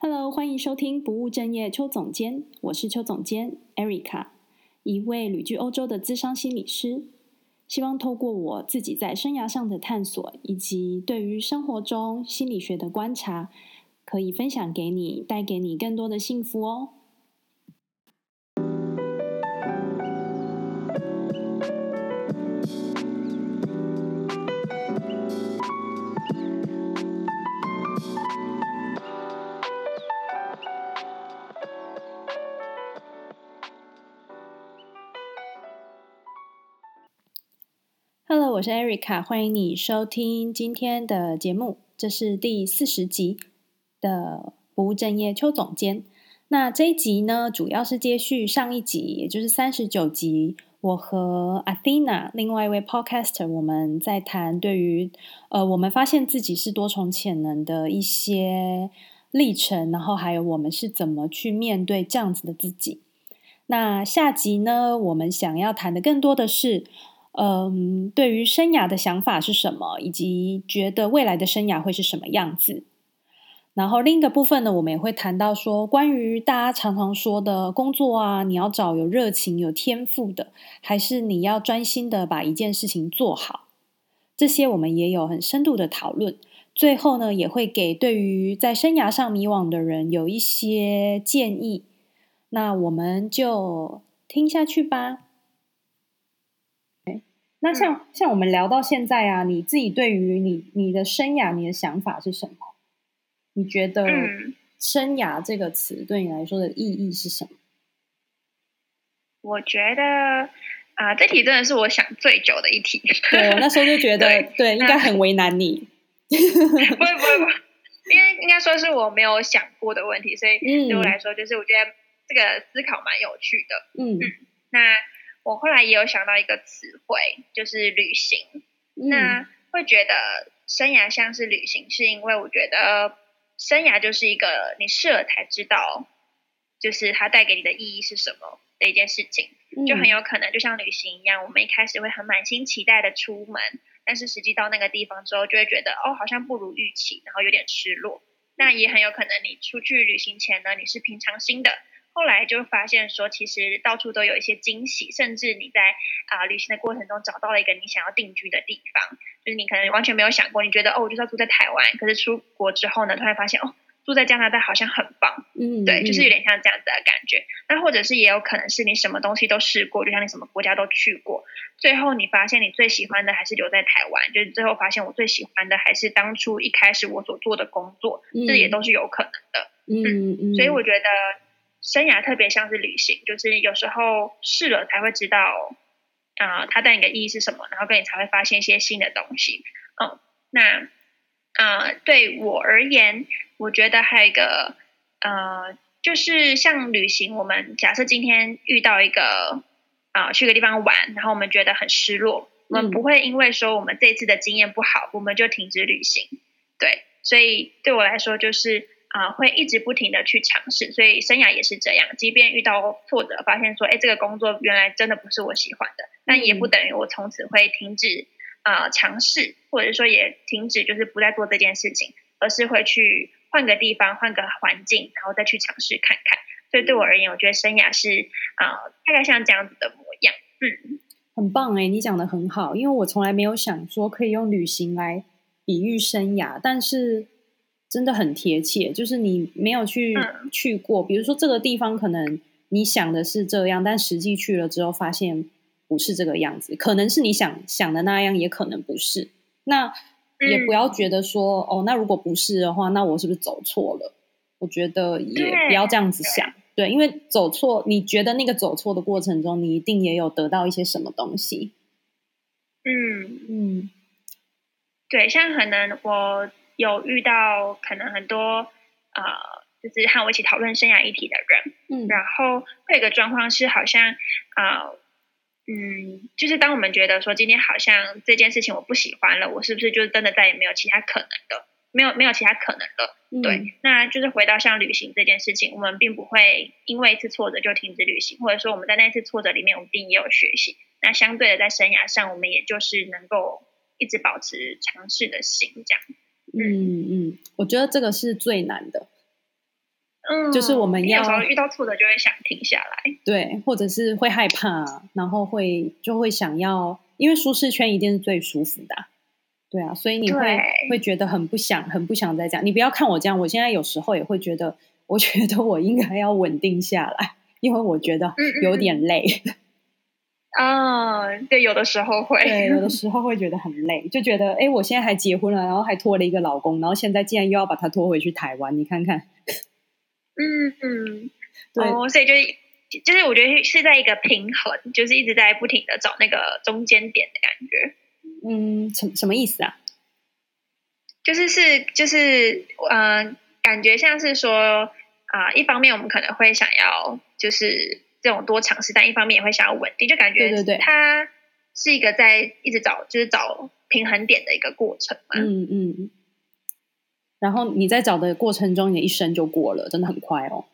Hello，欢迎收听不务正业邱总监，我是邱总监 Erica，一位旅居欧洲的资商心理师。希望透过我自己在生涯上的探索，以及对于生活中心理学的观察，可以分享给你，带给你更多的幸福哦。我是 Erica，欢迎你收听今天的节目，这是第四十集的不务正业邱总监。那这一集呢，主要是接续上一集，也就是三十九集，我和 Athena 另外一位 Podcaster，我们在谈对于呃，我们发现自己是多重潜能的一些历程，然后还有我们是怎么去面对这样子的自己。那下集呢，我们想要谈的更多的是。嗯，对于生涯的想法是什么，以及觉得未来的生涯会是什么样子？然后另一个部分呢，我们也会谈到说，关于大家常常说的工作啊，你要找有热情、有天赋的，还是你要专心的把一件事情做好？这些我们也有很深度的讨论。最后呢，也会给对于在生涯上迷惘的人有一些建议。那我们就听下去吧。那像、嗯、像我们聊到现在啊，你自己对于你你的生涯，你的想法是什么？你觉得“生涯”这个词对你来说的意义是什么？我觉得啊、呃，这题真的是我想最久的一题。对，我那时候就觉得，对，对应该很为难你。不会不会不会，因为应该说是我没有想过的问题，所以对我来说，就是我觉得这个思考蛮有趣的。嗯嗯，那。我后来也有想到一个词汇，就是旅行。嗯、那会觉得生涯像是旅行，是因为我觉得生涯就是一个你试了才知道，就是它带给你的意义是什么的一件事情。就很有可能就像旅行一样，我们一开始会很满心期待的出门，但是实际到那个地方之后，就会觉得哦，好像不如预期，然后有点失落。那也很有可能你出去旅行前呢，你是平常心的。后来就发现说，其实到处都有一些惊喜，甚至你在啊、呃、旅行的过程中找到了一个你想要定居的地方，就是你可能完全没有想过，你觉得哦，我就是要住在台湾，可是出国之后呢，突然发现哦，住在加拿大好像很棒，嗯，对，就是有点像这样子的感觉。那或者是也有可能是你什么东西都试过，就像你什么国家都去过，最后你发现你最喜欢的还是留在台湾，就是最后发现我最喜欢的还是当初一开始我所做的工作，嗯、这也都是有可能的，嗯嗯，嗯，所以我觉得。生涯特别像是旅行，就是有时候试了才会知道，啊、呃，它带你的意义是什么，然后跟你才会发现一些新的东西。嗯，那，呃，对我而言，我觉得还有一个，呃，就是像旅行，我们假设今天遇到一个，啊、呃，去个地方玩，然后我们觉得很失落，我们不会因为说我们这次的经验不好，我们就停止旅行。对，所以对我来说就是。啊，会一直不停的去尝试，所以生涯也是这样。即便遇到挫折，发现说，哎，这个工作原来真的不是我喜欢的，但也不等于我从此会停止啊、呃、尝试，或者说也停止就是不再做这件事情，而是会去换个地方、换个环境，然后再去尝试看看。所以对我而言，我觉得生涯是啊、呃，大概像这样子的模样。嗯，很棒哎，你讲的很好，因为我从来没有想说可以用旅行来比喻生涯，但是。真的很贴切，就是你没有去、嗯、去过，比如说这个地方，可能你想的是这样，但实际去了之后发现不是这个样子，可能是你想想的那样，也可能不是。那也不要觉得说、嗯、哦，那如果不是的话，那我是不是走错了？我觉得也不要这样子想，对，对，因为走错，你觉得那个走错的过程中，你一定也有得到一些什么东西。嗯嗯，对，像可能我。有遇到可能很多呃，就是和我一起讨论生涯议题的人，嗯，然后会有个状况是，好像啊、呃，嗯，就是当我们觉得说今天好像这件事情我不喜欢了，我是不是就真的再也没有其他可能的，没有没有其他可能了？嗯、对，那就是回到像旅行这件事情，我们并不会因为一次挫折就停止旅行，或者说我们在那次挫折里面，我们一定也有学习。那相对的，在生涯上，我们也就是能够一直保持尝试的心，这样。嗯嗯，我觉得这个是最难的，嗯，就是我们要有时候遇到挫折就会想停下来，对，或者是会害怕，然后会就会想要，因为舒适圈一定是最舒服的，对啊，所以你会会觉得很不想，很不想再这样。你不要看我这样，我现在有时候也会觉得，我觉得我应该要稳定下来，因为我觉得有点累。嗯，对，有的时候会，对，有的 时候会觉得很累，就觉得，哎，我现在还结婚了，然后还拖了一个老公，然后现在竟然又要把他拖回去台湾，你看看。嗯嗯，对，哦，所以就是就是我觉得是在一个平衡，就是一直在不停的找那个中间点的感觉。嗯，什什么意思啊？就是是就是嗯、呃，感觉像是说啊、呃，一方面我们可能会想要就是这种多尝试，但一方面也会想要稳定，就感觉对对对，它是一个在一直找就是找平衡点的一个过程嘛。嗯嗯。然后你在找的过程中，你的一生就过了，真的很快哦。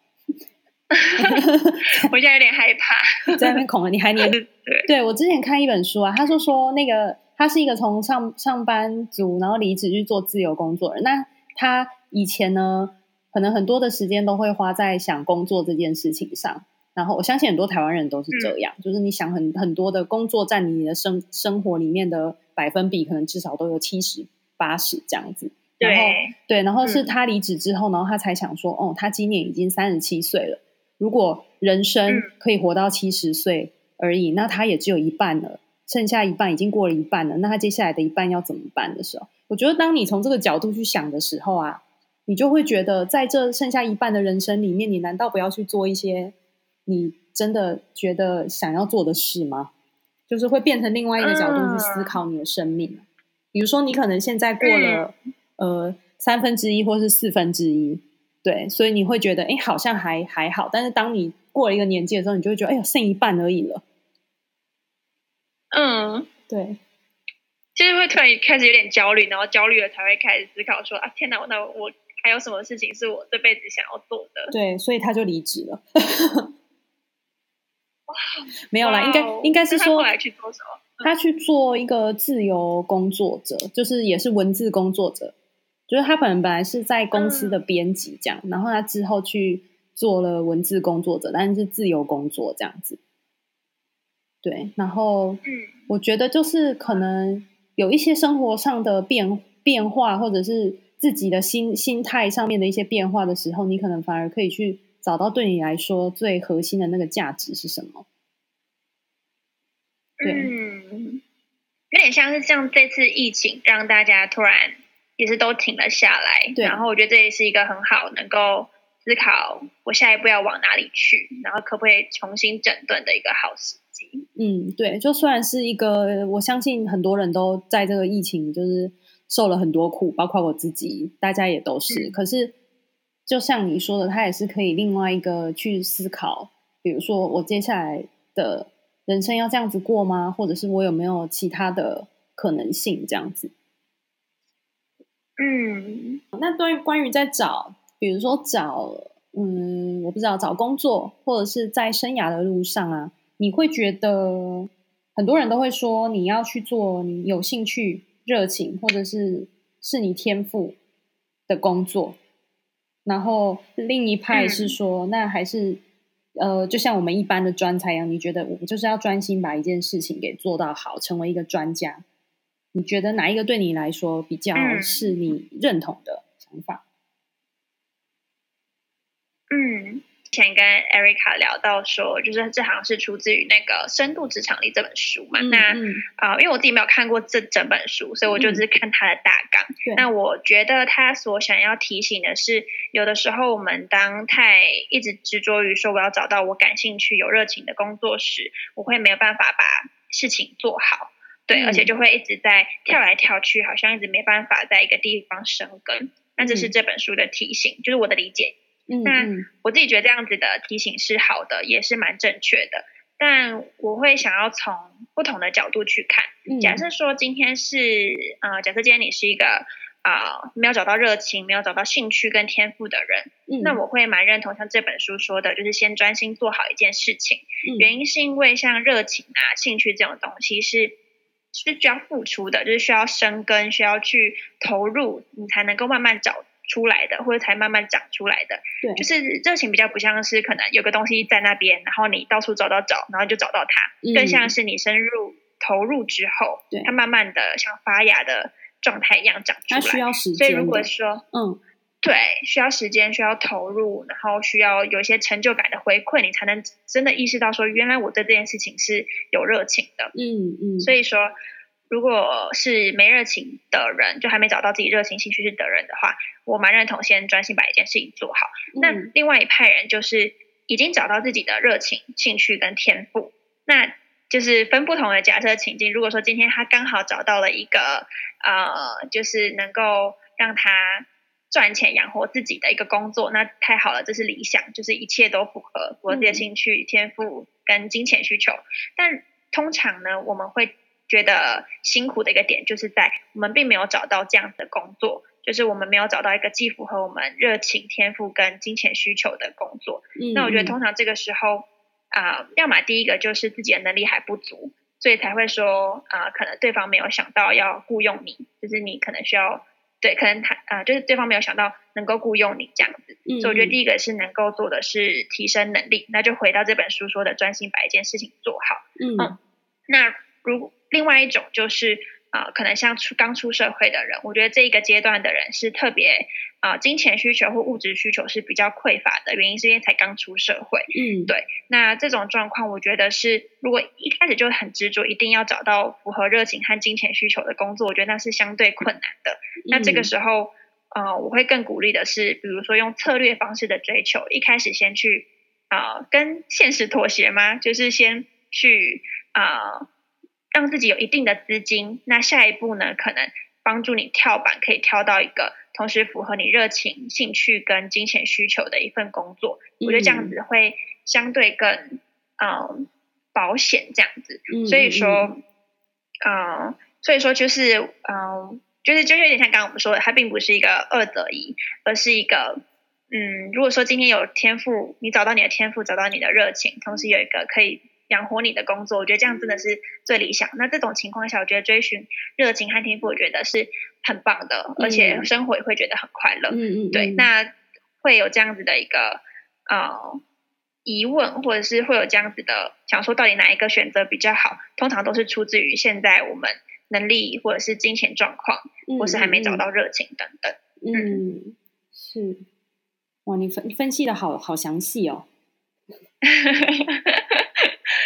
我现在有点害怕，在那边恐了。你还年 对，对我之前看一本书啊，他说说那个他是一个从上上班族，然后离职去做自由工作人。那他以前呢，可能很多的时间都会花在想工作这件事情上。然后我相信很多台湾人都是这样，嗯、就是你想很很多的工作占你的生生活里面的百分比，可能至少都有七十八十这样子。然后对，对，然后是他离职之后，嗯，然后他才想说，哦，他今年已经三十七岁了。如果人生可以活到七十岁而已，嗯，那他也只有一半了，剩下一半已经过了一半了。那他接下来的一半要怎么办的时候，我觉得当你从这个角度去想的时候啊，你就会觉得，在这剩下一半的人生里面，你难道不要去做一些你真的觉得想要做的事吗？就是会变成另外一个角度去思考你的生命。嗯，比如说，你可能现在过了。嗯呃，三分之一或是四分之一，对，所以你会觉得，哎，好像还还好。但是当你过了一个年纪的时候，你就会觉得，哎呦，剩一半而已了。嗯，对，就是会突然开始有点焦虑，然后焦虑了才会开始思考说，啊，天哪，那我还有什么事情是我这辈子想要做的？对，所以他就离职了。哇，没有啦，应该应该是说，他后来去做什么？他去做一个自由工作者，就是也是文字工作者。就是他可能本来是在公司的编辑这样，嗯，然后他之后去做了文字工作者，但是自由工作这样子。对，然后嗯，我觉得就是可能有一些生活上的变变化，或者是自己的心心态上面的一些变化的时候，你可能反而可以去找到对你来说最核心的那个价值是什么。对，嗯，有点像是像这次疫情让大家突然。也是都停了下来，对，然后我觉得这也是一个很好能够思考我下一步要往哪里去，然后可不可以重新整顿的一个好时机。嗯，对，就虽然是一个，我相信很多人都在这个疫情就是受了很多苦，包括我自己，大家也都是。嗯、可是就像你说的，他也是可以另外一个去思考，比如说我接下来的人生要这样子过吗？或者是我有没有其他的可能性这样子？嗯，那对于关于在找，比如说找，嗯，我不知道找工作或者是在生涯的路上啊，你会觉得很多人都会说你要去做你有兴趣、热情或者是是你天赋的工作，然后另一派是说，嗯、那还是呃，就像我们一般的专才一样，你觉得我们就是要专心把一件事情给做到好，成为一个专家。你觉得哪一个对你来说比较是你认同的想法？嗯，之前跟 Erica 聊到说，就是这好像是出自于那个《深度职场力》这本书嘛。嗯、那啊、呃，因为我自己没有看过这整本书，所以我就只是看它的大纲。嗯、那我觉得他所想要提醒的是，有的时候我们当太一直执着于说我要找到我感兴趣、有热情的工作时，我会没有办法把事情做好。对，而且就会一直在跳来跳去，好像一直没办法在一个地方生根。那这是这本书的提醒，就是我的理解。嗯，那我自己觉得这样子的提醒是好的，也是蛮正确的。但我会想要从不同的角度去看。假设说今天是呃，假设今天你是一个啊、呃，没有找到热情、没有找到兴趣跟天赋的人，嗯，那我会蛮认同像这本书说的，就是先专心做好一件事情。原因是因为像热情啊、兴趣这种东西是。是需要付出的，就是需要生根，需要去投入，你才能够慢慢找出来的，或者才慢慢长出来的。对，就是热情比较不像是可能有个东西在那边，然后你到处找找找，然后就找到它，嗯、更像是你深入投入之后，对，它慢慢的像发芽的状态一样长出来。它需要时间。所以如果说，嗯，对，需要时间，需要投入，然后需要有一些成就感的回馈，你才能真的意识到说，原来我对这件事情是有热情的。嗯嗯。所以说。如果是没热情的人，就还没找到自己热情兴趣是的人的话，我蛮认同先专心把一件事情做好。嗯、那另外一派人就是已经找到自己的热情、兴趣跟天赋，那就是分不同的假设情境。如果说今天他刚好找到了一个呃，就是能够让他赚钱养活自己的一个工作，那太好了，这是理想，就是一切都符合我自己的兴趣、天赋跟金钱需求。但通常呢，我们会。觉得辛苦的一个点，就是在我们并没有找到这样的工作，就是我们没有找到一个既符合我们热情、天赋跟金钱需求的工作。嗯，那我觉得通常这个时候啊，呃，要么第一个就是自己的能力还不足，所以才会说啊，呃，可能对方没有想到要雇佣你，就是你可能需要对，可能他啊，呃，就是对方没有想到能够雇佣你这样子。嗯，所以我觉得第一个是能够做的是提升能力，那就回到这本书说的专心把一件事情做好。嗯，嗯，那如果另外一种就是啊、呃，可能像出刚出社会的人，我觉得这一个阶段的人是特别啊、呃，金钱需求或物质需求是比较匮乏的，原因是因为才刚出社会。嗯，对。那这种状况，我觉得是如果一开始就很执着，一定要找到符合热情和金钱需求的工作，我觉得那是相对困难的。嗯、那这个时候，呃，我会更鼓励的是，比如说用策略方式的追求，一开始先去啊、呃，跟现实妥协吗？就是先去啊。呃让自己有一定的资金，那下一步呢，可能帮助你跳板，可以跳到一个同时符合你热情、兴趣跟金钱需求的一份工作。嗯、我觉得这样子会相对更嗯、呃、保险，这样子。嗯、所以说，嗯、呃，所以说就是嗯、呃，就是就是有点像刚刚我们说的，它并不是一个二择一，而是一个嗯，如果说今天有天赋，你找到你的天赋，找到你的热情，同时有一个可以。养活你的工作，我觉得这样真的是最理想。那这种情况下，我觉得追寻热情和天赋，我觉得是很棒的，嗯、而且生活也会觉得很快乐。嗯嗯，对。那会有这样子的一个呃疑问，或者是会有这样子的想说，到底哪一个选择比较好？通常都是出自于现在我们能力，或者是金钱状况，嗯、或是还没找到热情等等。嗯，嗯是。哇，你分分析的好好详细哦。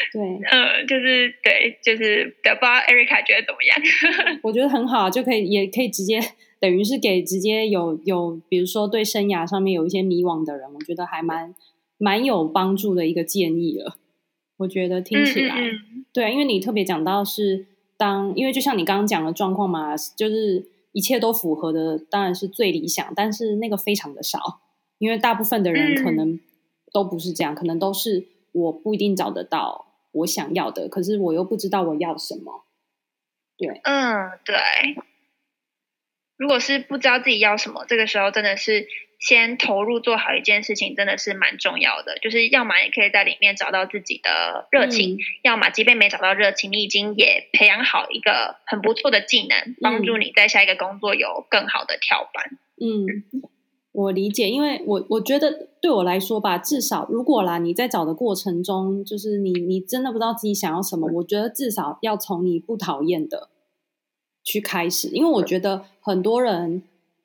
对，嗯，就是对，就是对，不知道 Erica 觉得怎么样？我觉得很好，就可以，也可以直接，等于是给直接有有，比如说对生涯上面有一些迷惘的人，我觉得还蛮蛮有帮助的一个建议了。我觉得听起来，嗯嗯对，因为你特别讲到是当，因为就像你刚刚讲的状况嘛，就是一切都符合的，当然是最理想，但是那个非常的少，因为大部分的人可能都不是这样，嗯、可能都是我不一定找得到。我想要的，可是我又不知道我要什么。对，嗯，对。如果是不知道自己要什么，这个时候真的是先投入做好一件事情，真的是蛮重要的。就是要么也可以在里面找到自己的热情，嗯、要么即便没找到热情，你已经也培养好一个很不错的技能，帮助你在下一个工作有更好的跳板。嗯。嗯我理解，因为我我觉得对我来说吧，至少如果啦，你在找的过程中，就是你你真的不知道自己想要什么，我觉得至少要从你不讨厌的去开始，因为我觉得很多人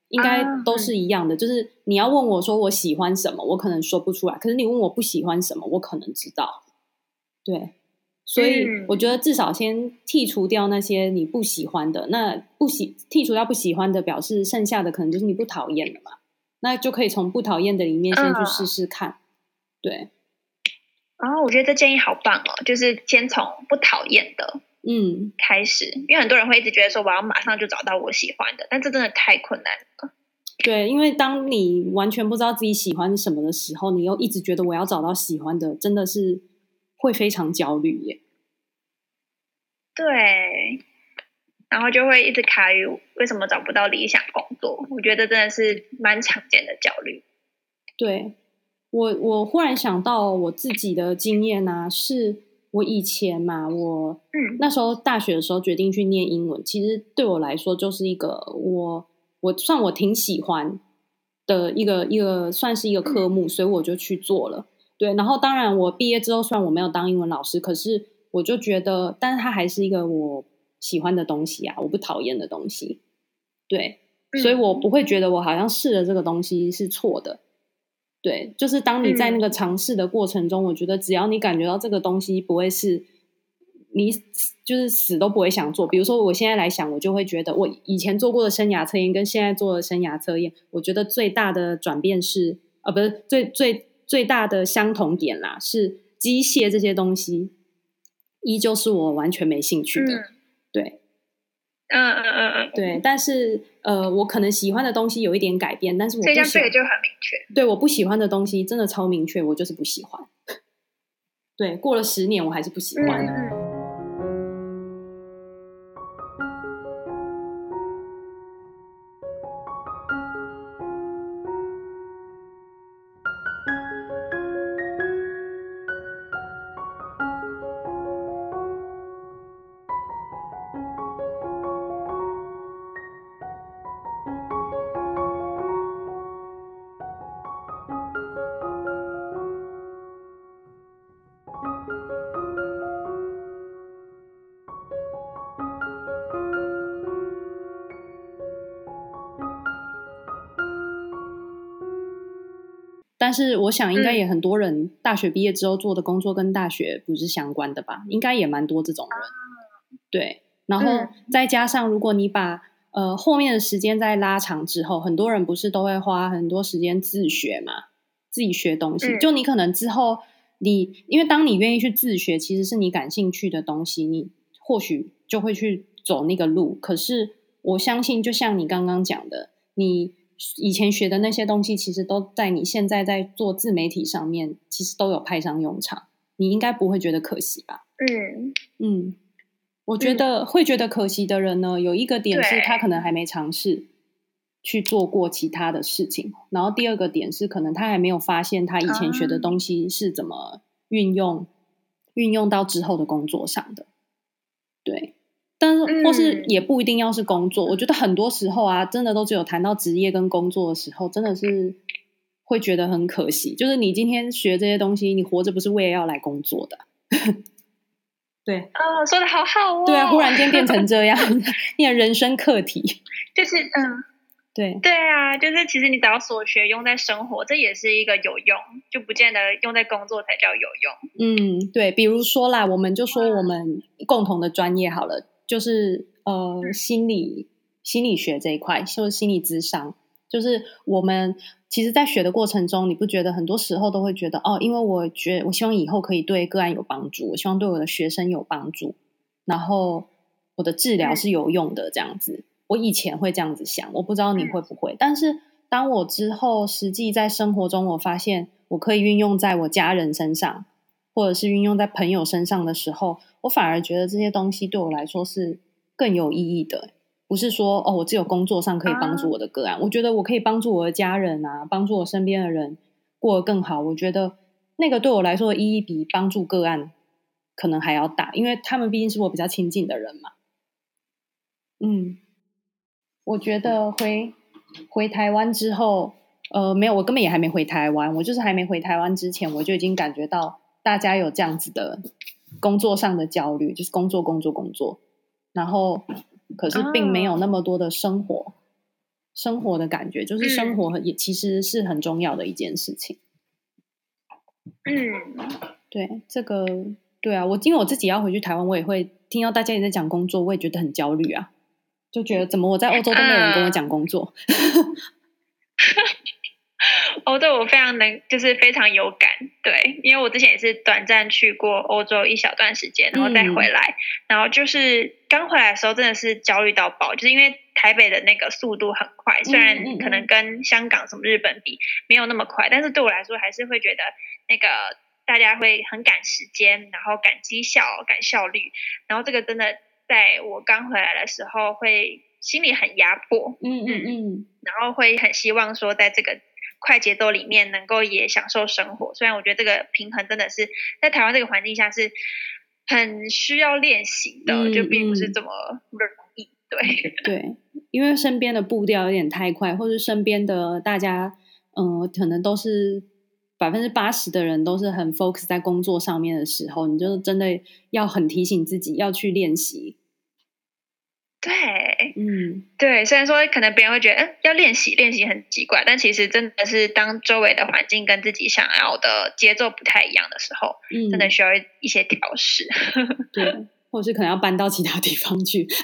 应该都是一样的，就是你要问我说我喜欢什么，我可能说不出来，可是你问我不喜欢什么，我可能知道。对，所以我觉得至少先剔除掉那些你不喜欢的，那不喜剔除掉不喜欢的，表示剩下的可能就是你不讨厌的嘛。那就可以从不讨厌的里面先去试试看，嗯、对。啊、哦，我觉得这建议好棒哦，就是先从不讨厌的嗯开始，嗯、因为很多人会一直觉得说我要马上就找到我喜欢的，但这真的太困难了。对，因为当你完全不知道自己喜欢什么的时候，你又一直觉得我要找到喜欢的，真的是会非常焦虑耶。对。然后就会一直卡于为什么找不到理想工作，我觉得真的是蛮常见的焦虑。对，我，我忽然想到我自己的经验呢、啊，是我以前嘛，我嗯那时候大学的时候决定去念英文，其实对我来说就是一个我我算我挺喜欢，的一个一个算是一个科目，所以我就去做了。对，然后当然我毕业之后，虽然我没有当英文老师，可是我就觉得，但是它还是一个我喜欢的东西啊，我不讨厌的东西。对，所以我不会觉得我好像试了这个东西是错的。对，就是当你在那个尝试的过程中，我觉得只要你感觉到这个东西不会是。你就是死都不会想做。比如说，我现在来想，我就会觉得，我以前做过的生涯测验跟现在做的生涯测验，我觉得最大的转变是，啊，不是最最最大的相同点啦，是机械这些东西，依旧是我完全没兴趣的。嗯、对，嗯嗯嗯嗯，对。但是，呃，我可能喜欢的东西有一点改变，但是我不喜欢，这个就很明确。对，我不喜欢的东西真的超明确，我就是不喜欢。对，过了十年，我还是不喜欢。嗯但是我想，应该也很多人大学毕业之后做的工作跟大学不是相关的吧？应该也蛮多这种人。对，然后再加上，如果你把呃后面的时间再拉长之后，很多人不是都会花很多时间自学嘛，自己学东西。就你可能之后你，因为当你愿意去自学，其实是你感兴趣的东西，你或许就会去走那个路。可是我相信，就像你刚刚讲的，你。以前学的那些东西，其实都在你现在在做自媒体上面，其实都有派上用场。你应该不会觉得可惜吧？嗯嗯，我觉得会觉得可惜的人呢，有一个点是他可能还没尝试去做过其他的事情，然后第二个点是可能他还没有发现他以前学的东西是怎么运用运用到之后的工作上的。对。但是，或是也不一定要是工作。嗯。我觉得很多时候啊，真的都只有谈到职业跟工作的时候，真的是会觉得很可惜。就是你今天学这些东西，你活着不是为了要来工作的。对啊，哦，说的好好哦。对啊，忽然间变成这样，你的人生课题就是嗯，对对啊，就是其实你只要所学用在生活，这也是一个有用，就不见得用在工作才叫有用。嗯，对，比如说啦，我们就说我们共同的专业好了。就是呃，心理心理学这一块，就是心理咨商。就是我们其实，在学的过程中，你不觉得很多时候都会觉得哦，因为我觉得我希望以后可以对个案有帮助，我希望对我的学生有帮助，然后我的治疗是有用的这样子。我以前会这样子想，我不知道你会不会。但是当我之后实际在生活中，我发现我可以运用在我家人身上，或者是运用在朋友身上的时候。我反而觉得这些东西对我来说是更有意义的，不是说哦，我只有工作上可以帮助我的个案。啊。我觉得我可以帮助我的家人啊，帮助我身边的人过得更好。我觉得那个对我来说的意义比帮助个案可能还要大，因为他们毕竟是我比较亲近的人嘛。嗯，我觉得回回台湾之后，呃，没有，我根本也还没回台湾，我就是还没回台湾之前，我就已经感觉到大家有这样子的。工作上的焦虑就是工作、工作、工作，然后可是并没有那么多的生活、哦、生活的感觉，就是生活也其实是很重要的一件事情。嗯，对，这个对啊，我因为我自己要回去台湾，我也会听到大家也在讲工作，我也觉得很焦虑啊，就觉得怎么我在欧洲都没有人跟我讲工作。嗯 欧洲我非常能，就是非常有感，对，因为我之前也是短暂去过欧洲一小段时间，然后再回来，嗯、然后就是刚回来的时候真的是焦虑到爆，就是因为台北的那个速度很快，虽然可能跟香港什么日本比没有那么快，但是对我来说还是会觉得那个大家会很赶时间，然后赶绩效、赶效率，然后这个真的在我刚回来的时候会心里很压迫，嗯嗯嗯，然后会很希望说在这个。快节奏里面能够也享受生活，虽然我觉得这个平衡真的是在台湾这个环境下是很需要练习的，嗯、就并不是这么容易。对 对，因为身边的步调有点太快，或者身边的大家，嗯、呃，可能都是百分之八十的人都是很 focus 在工作上面的时候，你就真的要很提醒自己要去练习。对，嗯，对，虽然说可能别人会觉得，嗯，要练习练习很奇怪，但其实真的是当周围的环境跟自己想要的节奏不太一样的时候，嗯，真的需要一些调试。对，或者是可能要搬到其他地方去。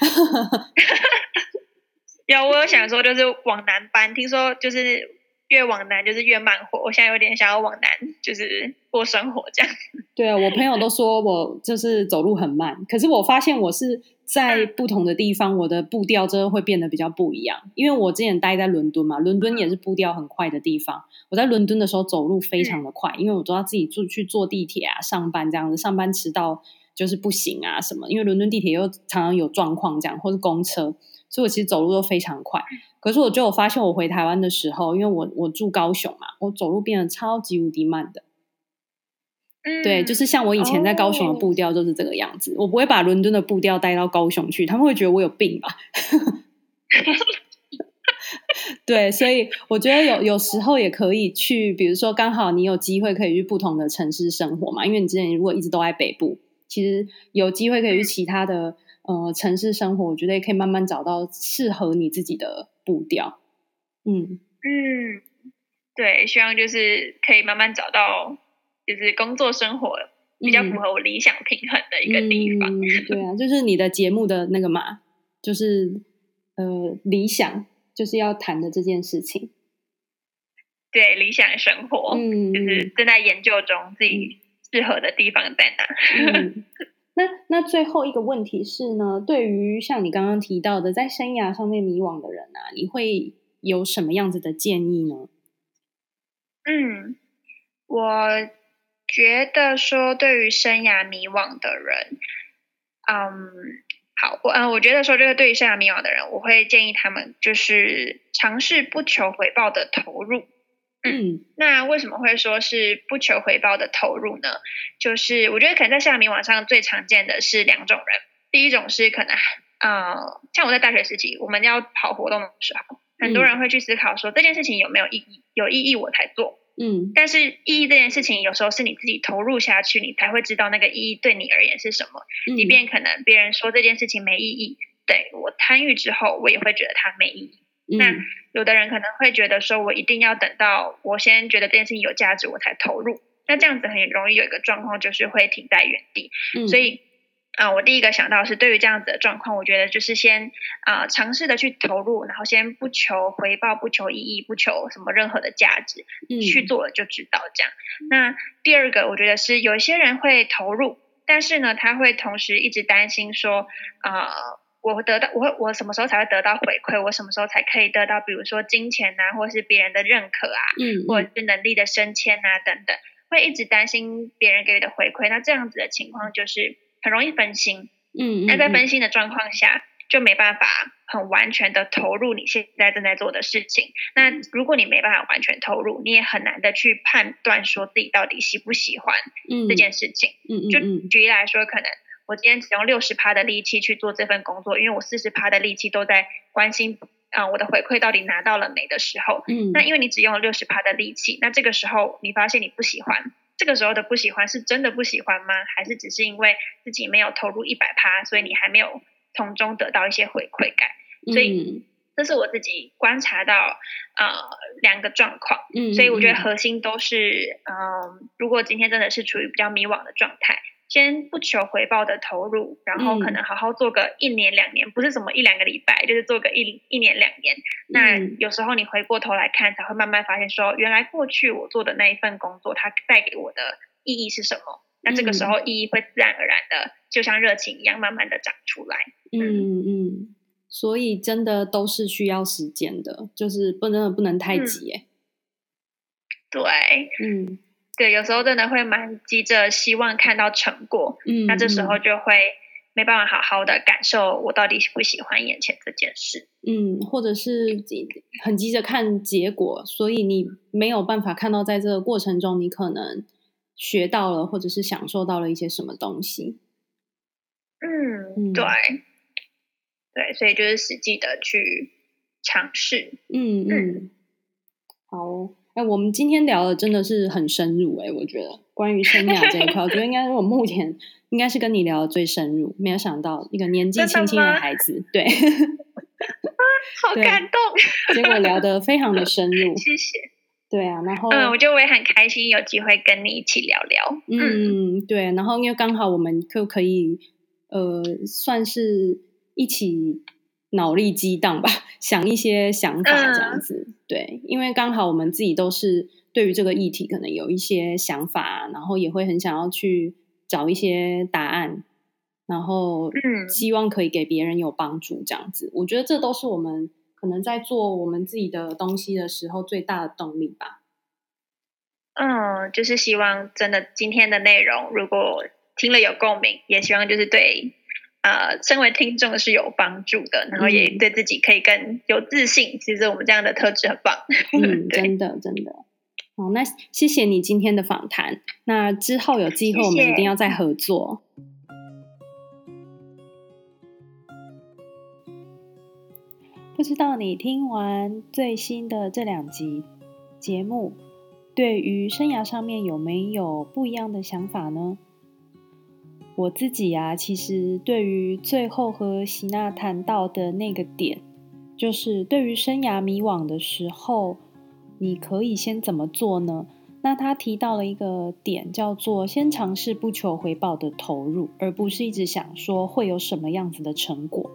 有，我有想说，就是往南搬，听说就是越往南就是越慢活，我现在有点想要往南，就是过生活这样。对啊，我朋友都说我就是走路很慢，可是我发现我是。在不同的地方，我的步调真的会变得比较不一样。因为我之前待在伦敦嘛，伦敦也是步调很快的地方。我在伦敦的时候走路非常的快，因为我都要自己坐去坐地铁啊，上班这样子，上班迟到就是不行啊什么。因为伦敦地铁又常常有状况这样，或是公车，所以我其实走路都非常快。可是我就有发现，我回台湾的时候，因为我我住高雄嘛，我走路变得超级无敌慢的。嗯、对，就是像我以前在高雄的步调就是这个样子，哦、我不会把伦敦的步调带到高雄去，他们会觉得我有病吧？对，所以我觉得有有时候也可以去，比如说刚好你有机会可以去不同的城市生活嘛，因为你之前如果一直都在北部，其实有机会可以去其他的、嗯、呃城市生活，我觉得也可以慢慢找到适合你自己的步调。嗯嗯，对，希望就是可以慢慢找到。就是工作生活比较符合我理想平衡的一个地方。嗯嗯、对啊，就是你的节目的那个嘛，就是呃理想就是要谈的这件事情。对，理想生活，嗯，就是正在研究中，自己适合的地方在哪。嗯、那那最后一个问题是呢，对于像你刚刚提到的在生涯上面迷惘的人啊，你会有什么样子的建议呢？嗯，我。觉得说，对于生涯迷惘的人，嗯，好，我嗯，我觉得说这个对于生涯迷惘的人，我会建议他们就是尝试不求回报的投入。嗯，那为什么会说是不求回报的投入呢？就是我觉得可能在生涯迷惘上最常见的是两种人，第一种是可能，呃，像我在大学时期，我们要跑活动的时候，很多人会去思考说这件事情有没有意义，有意义我才做。嗯，但是意义这件事情，有时候是你自己投入下去，你才会知道那个意义对你而言是什么。嗯、即便可能别人说这件事情没意义，对，我参与之后，我也会觉得它没意义。嗯、那有的人可能会觉得说，我一定要等到我先觉得这件事情有价值，我才投入。那这样子很容易有一个状况，就是会停在原地。嗯、所以。啊、呃，我第一个想到是对于这样子的状况，我觉得就是先啊、呃、尝试的去投入，然后先不求回报，不求意义，不求什么任何的价值，嗯，去做了就知道这样。那第二个，我觉得是有一些人会投入，但是呢，他会同时一直担心说，啊、呃，我得到我会我什么时候才会得到回馈？我什么时候才可以得到，比如说金钱啊，或是别人的认可啊，嗯，或者是能力的升迁啊等等，会一直担心别人给予的回馈。那这样子的情况就是。很容易分心，嗯，那在分心的状况下，就没办法很完全的投入你现在正在做的事情。那如果你没办法完全投入，你也很难的去判断说自己到底喜不喜欢这件事情。嗯，就举例来说，可能我今天只用六十趴的力气去做这份工作，因为我四十趴的力气都在关心啊，我的回馈到底拿到了没的时候，嗯，那因为你只用了六十趴的力气，那这个时候你发现你不喜欢。这个时候的不喜欢是真的不喜欢吗？还是只是因为自己没有投入一百趴，所以你还没有从中得到一些回馈感？所以这是我自己观察到呃两个状况。嗯，所以我觉得核心都是嗯、呃，如果今天真的是处于比较迷惘的状态。先不求回报的投入，然后可能好好做个一年两年，嗯、不是什么一两个礼拜，就是做个一一年两年。那有时候你回过头来看，才会慢慢发现说，原来过去我做的那一份工作，它带给我的意义是什么？那这个时候意义会自然而然的，就像热情一样，慢慢的长出来。嗯嗯，所以真的都是需要时间的，就是不能不能太急。嗯、对，嗯。对，有时候真的会蛮急着，希望看到成果，嗯，那这时候就会没办法好好的感受我到底喜不喜欢眼前这件事，嗯，或者是很急着看结果，所以你没有办法看到在这个过程中你可能学到了或者是享受到了一些什么东西，嗯，对，对，所以就是实际的去尝试。嗯。嗯，好，哎，我们今天聊的真的是很深入哎，我觉得关于生涯这一块，我觉得应该是我目前应该是跟你聊的最深入。没有想到一个年纪轻轻的孩子，对，好感动，结果聊得非常的深入，谢谢。对啊，然后嗯，我觉得我也很开心有机会跟你一起聊聊。嗯，嗯对，然后因为刚好我们就可以呃，算是一起脑力激荡吧，想一些想法这样子。嗯、对，因为刚好我们自己都是对于这个议题可能有一些想法，然后也会很想要去找一些答案，然后嗯，希望可以给别人有帮助这样子。我觉得这都是我们。可能在做我们自己的东西的时候，最大的动力吧。嗯，就是希望真的今天的内容，如果听了有共鸣，也希望就是对呃，身为听众是有帮助的，然后也对自己可以更有自信。嗯、其实我们这样的特质很棒。嗯，真的真的。好，那谢谢你今天的访谈。那之后有机会，我们一定要再合作。谢谢。不知道你听完最新的这两集节目，对于生涯上面有没有不一样的想法呢？我自己啊，其实对于最后和喜娜谈到的那个点，就是对于生涯迷惘的时候，你可以先怎么做呢？那他提到了一个点，叫做先尝试不求回报的投入，而不是一直想说会有什么样子的成果。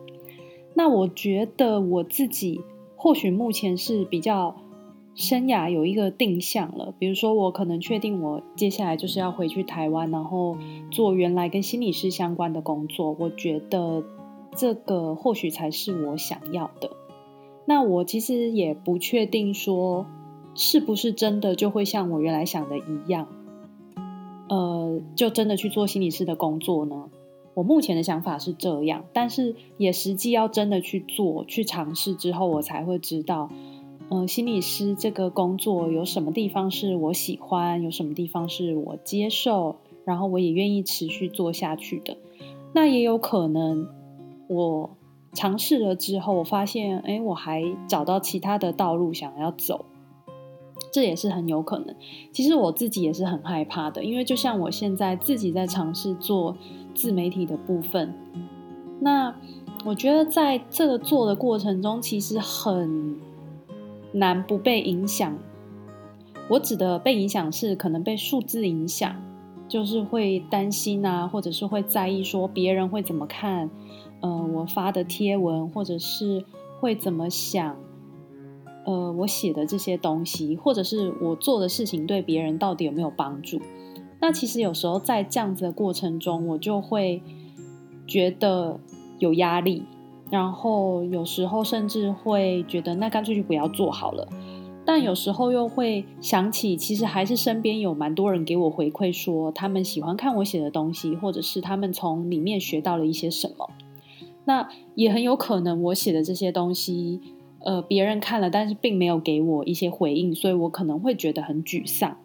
那我觉得我自己或许目前是比较生涯有一个定向了，比如说我可能确定我接下来就是要回去台湾，然后做原来跟心理师相关的工作。我觉得这个或许才是我想要的。那我其实也不确定说是不是真的就会像我原来想的一样，呃，就真的去做心理师的工作呢？我目前的想法是这样，但是也实际要真的去做、去尝试之后，我才会知道，呃，心理师这个工作有什么地方是我喜欢，有什么地方是我接受，然后我也愿意持续做下去的。那也有可能，我尝试了之后，我发现，哎，我还找到其他的道路想要走，这也是很有可能。其实我自己也是很害怕的，因为就像我现在自己在尝试做。自媒体的部分，那我觉得在这个做的过程中，其实很难不被影响。我指的被影响是可能被数字影响，就是会担心啊，或者是会在意说别人会怎么看，呃，我发的贴文，或者是会怎么想，呃，我写的这些东西，或者是我做的事情对别人到底有没有帮助。那其实有时候在这样子的过程中，我就会觉得有压力，然后有时候甚至会觉得那干脆就不要做好了。但有时候又会想起，其实还是身边有蛮多人给我回馈说，他们喜欢看我写的东西，或者是他们从里面学到了一些什么。那也很有可能我写的这些东西，呃，别人看了，但是并没有给我一些回应，所以我可能会觉得很沮丧。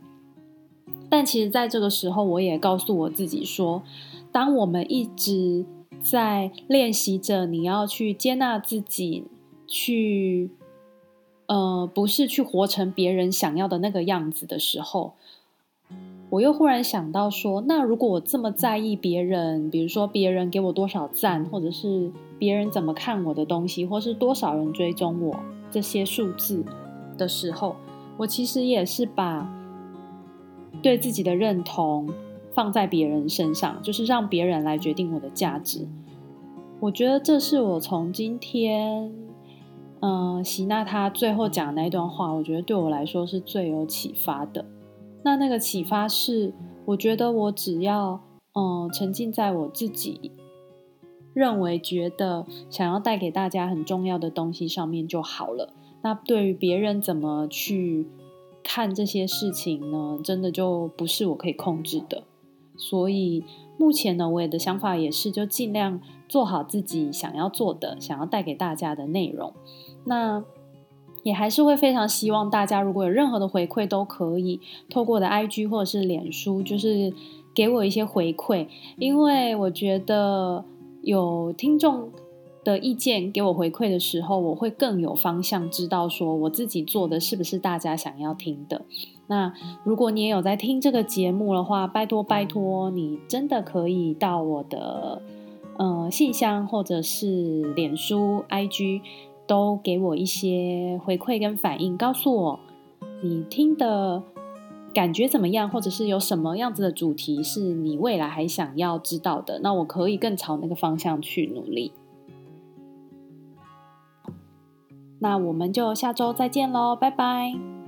但其实，在这个时候，我也告诉我自己说，当我们一直在练习着，你要去接纳自己，去，呃，不是去活成别人想要的那个样子的时候，我又忽然想到说，那如果我这么在意别人，比如说别人给我多少赞，或者是别人怎么看我的东西，或是多少人追踪我这些数字的时候，我其实也是把。对自己的认同放在别人身上，就是让别人来决定我的价值。我觉得这是我从今天，嗯、呃，喜娜她最后讲的那一段话，我觉得对我来说是最有启发的。那那个启发是，我觉得我只要，嗯、沉浸在我自己认为觉得想要带给大家很重要的东西上面就好了。那对于别人怎么去看这些事情呢，真的就不是我可以控制的。所以目前呢，我的想法也是，就尽量做好自己想要做的、想要带给大家的内容。那也还是会非常希望大家，如果有任何的回馈，都可以透过我的 IG 或者是脸书，就是给我一些回馈，因为我觉得有听众的意见给我回馈的时候，我会更有方向，知道说我自己做的是不是大家想要听的。那如果你也有在听这个节目的话，拜托拜托，你真的可以到我的呃信箱或者是脸书 IG，都给我一些回馈跟反应，告诉我你听的感觉怎么样，或者是有什么样子的主题是你未来还想要知道的，那我可以更朝那个方向去努力。那我们就下周再见喽，拜拜。